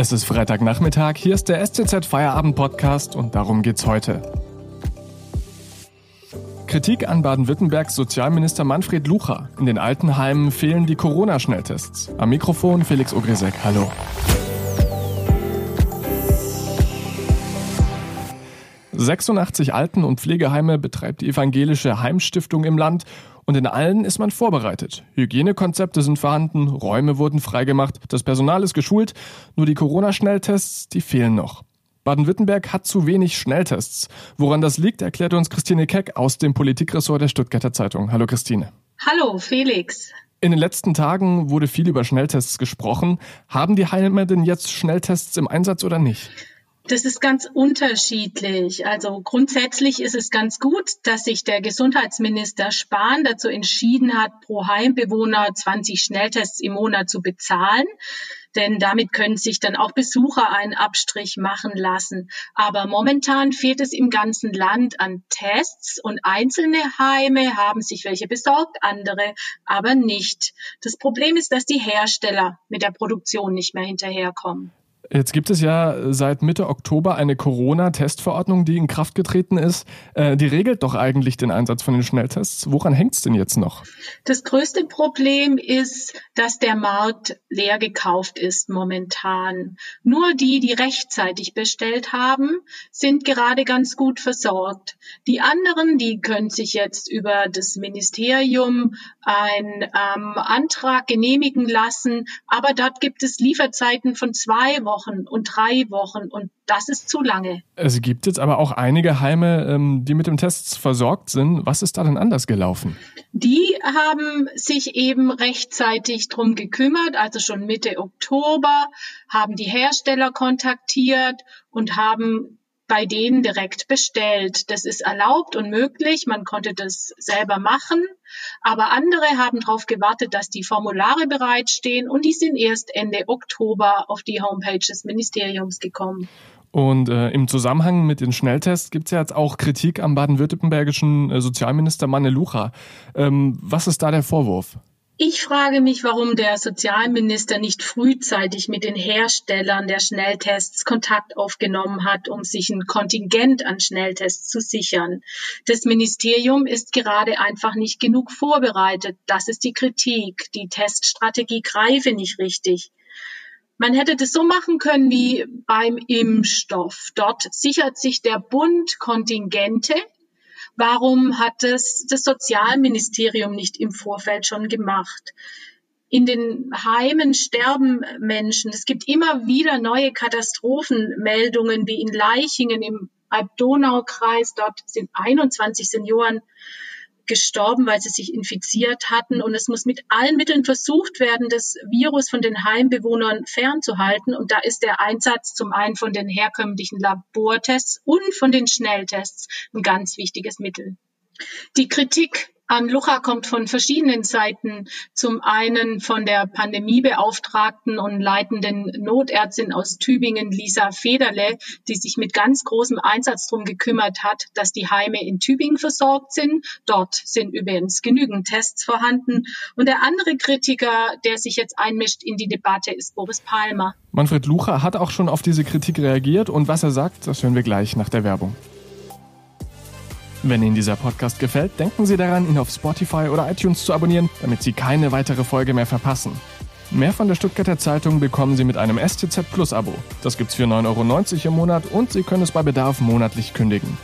Es ist Freitagnachmittag, hier ist der STZ Feierabend Podcast und darum geht's heute. Kritik an Baden-Württembergs Sozialminister Manfred Lucha. In den Altenheimen fehlen die Corona-Schnelltests. Am Mikrofon Felix Ogrisek. Hallo. 86 Alten- und Pflegeheime betreibt die evangelische Heimstiftung im Land und in allen ist man vorbereitet. Hygienekonzepte sind vorhanden, Räume wurden freigemacht, das Personal ist geschult, nur die Corona-Schnelltests, die fehlen noch. Baden-Württemberg hat zu wenig Schnelltests. Woran das liegt, erklärt uns Christine Keck aus dem Politikressort der Stuttgarter Zeitung. Hallo Christine. Hallo Felix. In den letzten Tagen wurde viel über Schnelltests gesprochen. Haben die Heime denn jetzt Schnelltests im Einsatz oder nicht? Das ist ganz unterschiedlich. Also grundsätzlich ist es ganz gut, dass sich der Gesundheitsminister Spahn dazu entschieden hat, pro Heimbewohner 20 Schnelltests im Monat zu bezahlen. Denn damit können sich dann auch Besucher einen Abstrich machen lassen. Aber momentan fehlt es im ganzen Land an Tests und einzelne Heime haben sich welche besorgt, andere aber nicht. Das Problem ist, dass die Hersteller mit der Produktion nicht mehr hinterherkommen. Jetzt gibt es ja seit Mitte Oktober eine Corona-Testverordnung, die in Kraft getreten ist. Äh, die regelt doch eigentlich den Einsatz von den Schnelltests. Woran hängt es denn jetzt noch? Das größte Problem ist, dass der Markt leer gekauft ist momentan. Nur die, die rechtzeitig bestellt haben, sind gerade ganz gut versorgt. Die anderen, die können sich jetzt über das Ministerium einen ähm, Antrag genehmigen lassen, aber dort gibt es Lieferzeiten von zwei Wochen Wochen und drei Wochen und das ist zu lange. Es gibt jetzt aber auch einige Heime, ähm, die mit dem Test versorgt sind. Was ist da denn anders gelaufen? Die haben sich eben rechtzeitig drum gekümmert, also schon Mitte Oktober, haben die Hersteller kontaktiert und haben bei denen direkt bestellt. Das ist erlaubt und möglich. Man konnte das selber machen. Aber andere haben darauf gewartet, dass die Formulare bereitstehen und die sind erst Ende Oktober auf die Homepage des Ministeriums gekommen. Und äh, im Zusammenhang mit den Schnelltests gibt es ja jetzt auch Kritik am baden-württembergischen äh, Sozialminister Manne Lucha. Ähm, was ist da der Vorwurf? Ich frage mich, warum der Sozialminister nicht frühzeitig mit den Herstellern der Schnelltests Kontakt aufgenommen hat, um sich ein Kontingent an Schnelltests zu sichern. Das Ministerium ist gerade einfach nicht genug vorbereitet. Das ist die Kritik. Die Teststrategie greife nicht richtig. Man hätte das so machen können wie beim Impfstoff. Dort sichert sich der Bund Kontingente Warum hat es das Sozialministerium nicht im Vorfeld schon gemacht? In den Heimen sterben Menschen. Es gibt immer wieder neue Katastrophenmeldungen, wie in Leichingen im Alb-Donau-Kreis. Dort sind 21 Senioren gestorben, weil sie sich infiziert hatten. Und es muss mit allen Mitteln versucht werden, das Virus von den Heimbewohnern fernzuhalten. Und da ist der Einsatz zum einen von den herkömmlichen Labortests und von den Schnelltests ein ganz wichtiges Mittel. Die Kritik an Lucha kommt von verschiedenen Seiten. Zum einen von der Pandemiebeauftragten und leitenden Notärztin aus Tübingen, Lisa Federle, die sich mit ganz großem Einsatz darum gekümmert hat, dass die Heime in Tübingen versorgt sind. Dort sind übrigens genügend Tests vorhanden. Und der andere Kritiker, der sich jetzt einmischt in die Debatte, ist Boris Palmer. Manfred Lucha hat auch schon auf diese Kritik reagiert und was er sagt, das hören wir gleich nach der Werbung. Wenn Ihnen dieser Podcast gefällt, denken Sie daran, ihn auf Spotify oder iTunes zu abonnieren, damit Sie keine weitere Folge mehr verpassen. Mehr von der Stuttgarter Zeitung bekommen Sie mit einem STZ Plus Abo. Das gibt's für 9,90 Euro im Monat und Sie können es bei Bedarf monatlich kündigen.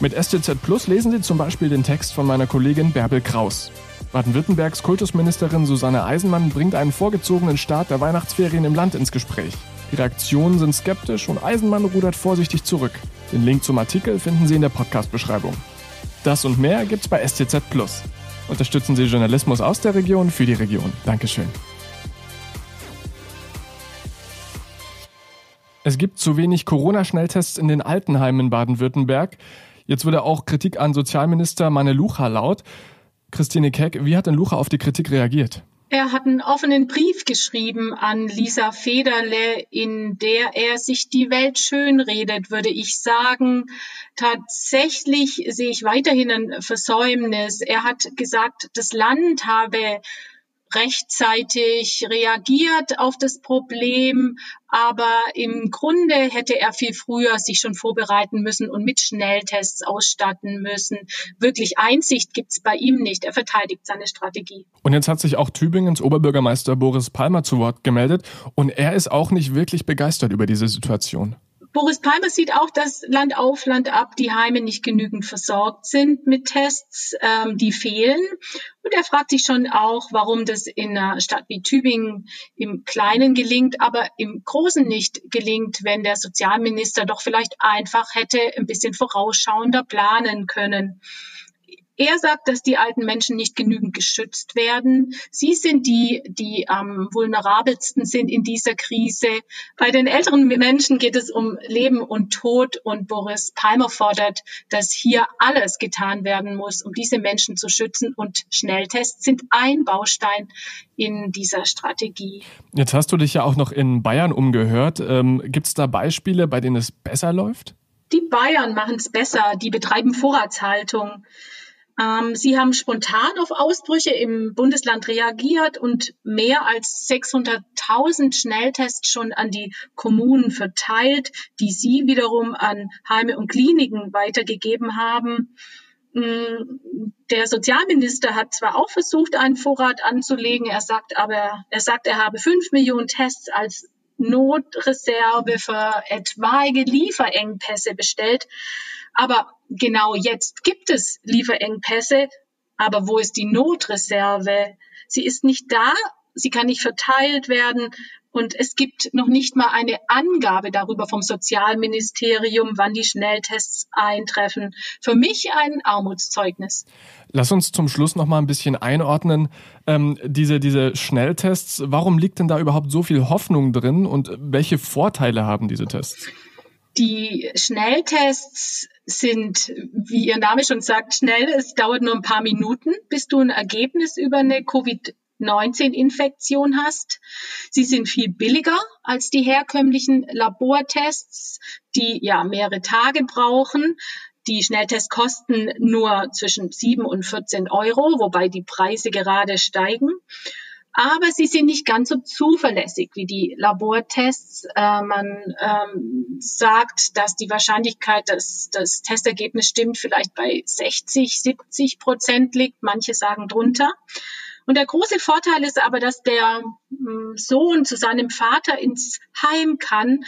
Mit STZ Plus lesen Sie zum Beispiel den Text von meiner Kollegin Bärbel Kraus. Baden-Württembergs Kultusministerin Susanne Eisenmann bringt einen vorgezogenen Start der Weihnachtsferien im Land ins Gespräch. Die Reaktionen sind skeptisch und Eisenmann rudert vorsichtig zurück. Den Link zum Artikel finden Sie in der Podcast-Beschreibung. Das und mehr gibt's bei STZ Plus. Unterstützen Sie Journalismus aus der Region für die Region. Dankeschön. Es gibt zu wenig Corona-Schnelltests in den Altenheimen in Baden-Württemberg. Jetzt wurde auch Kritik an Sozialminister Manne Lucha laut. Christine Keck, wie hat denn Lucha auf die Kritik reagiert? Er hat einen offenen Brief geschrieben an Lisa Federle, in der er sich die Welt schönredet, würde ich sagen. Tatsächlich sehe ich weiterhin ein Versäumnis. Er hat gesagt, das Land habe rechtzeitig reagiert auf das Problem, aber im Grunde hätte er viel früher sich schon vorbereiten müssen und mit Schnelltests ausstatten müssen. Wirklich Einsicht gibt's bei ihm nicht. Er verteidigt seine Strategie. Und jetzt hat sich auch Tübingens Oberbürgermeister Boris Palmer zu Wort gemeldet und er ist auch nicht wirklich begeistert über diese Situation. Boris Palmer sieht auch, dass Land auf, Land ab die Heime nicht genügend versorgt sind mit Tests, ähm, die fehlen. Und er fragt sich schon auch, warum das in einer Stadt wie Tübingen im Kleinen gelingt, aber im Großen nicht gelingt, wenn der Sozialminister doch vielleicht einfach hätte ein bisschen vorausschauender planen können. Er sagt, dass die alten Menschen nicht genügend geschützt werden. Sie sind die, die am vulnerabelsten sind in dieser Krise. Bei den älteren Menschen geht es um Leben und Tod und Boris Palmer fordert, dass hier alles getan werden muss, um diese Menschen zu schützen und Schnelltests sind ein Baustein in dieser Strategie. Jetzt hast du dich ja auch noch in Bayern umgehört. Ähm, Gibt es da Beispiele, bei denen es besser läuft? Die Bayern machen es besser. Die betreiben Vorratshaltung. Ähm, sie haben spontan auf Ausbrüche im Bundesland reagiert und mehr als 600.000 Schnelltests schon an die Kommunen verteilt, die sie wiederum an Heime und Kliniken weitergegeben haben. Mm, der Sozialminister hat zwar auch versucht, einen Vorrat anzulegen, er sagt aber, er sagt, er habe fünf Millionen Tests als Notreserve für etwaige Lieferengpässe bestellt. Aber genau jetzt gibt es Lieferengpässe. Aber wo ist die Notreserve? Sie ist nicht da, sie kann nicht verteilt werden. Und es gibt noch nicht mal eine Angabe darüber vom Sozialministerium, wann die Schnelltests eintreffen. Für mich ein Armutszeugnis. Lass uns zum Schluss noch mal ein bisschen einordnen. Ähm, diese, diese Schnelltests, warum liegt denn da überhaupt so viel Hoffnung drin und welche Vorteile haben diese Tests? Die Schnelltests sind, wie Ihr Name schon sagt, schnell. Es dauert nur ein paar Minuten, bis du ein Ergebnis über eine Covid 19-Infektion hast. Sie sind viel billiger als die herkömmlichen Labortests, die ja mehrere Tage brauchen. Die Schnelltests kosten nur zwischen 7 und 14 Euro, wobei die Preise gerade steigen. Aber sie sind nicht ganz so zuverlässig wie die Labortests. Äh, man ähm, sagt, dass die Wahrscheinlichkeit, dass das Testergebnis stimmt, vielleicht bei 60, 70 Prozent liegt. Manche sagen drunter. Und der große Vorteil ist aber, dass der hm, Sohn zu seinem Vater ins Heim kann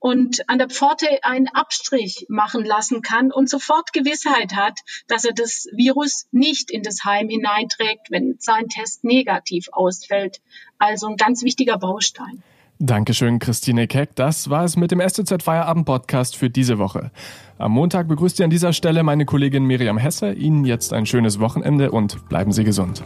und an der Pforte einen Abstrich machen lassen kann und sofort Gewissheit hat, dass er das Virus nicht in das Heim hineinträgt, wenn sein Test negativ ausfällt. Also ein ganz wichtiger Baustein. Dankeschön, Christine Keck. Das war es mit dem STZ Feierabend Podcast für diese Woche. Am Montag begrüßt ihr an dieser Stelle meine Kollegin Miriam Hesse. Ihnen jetzt ein schönes Wochenende und bleiben Sie gesund.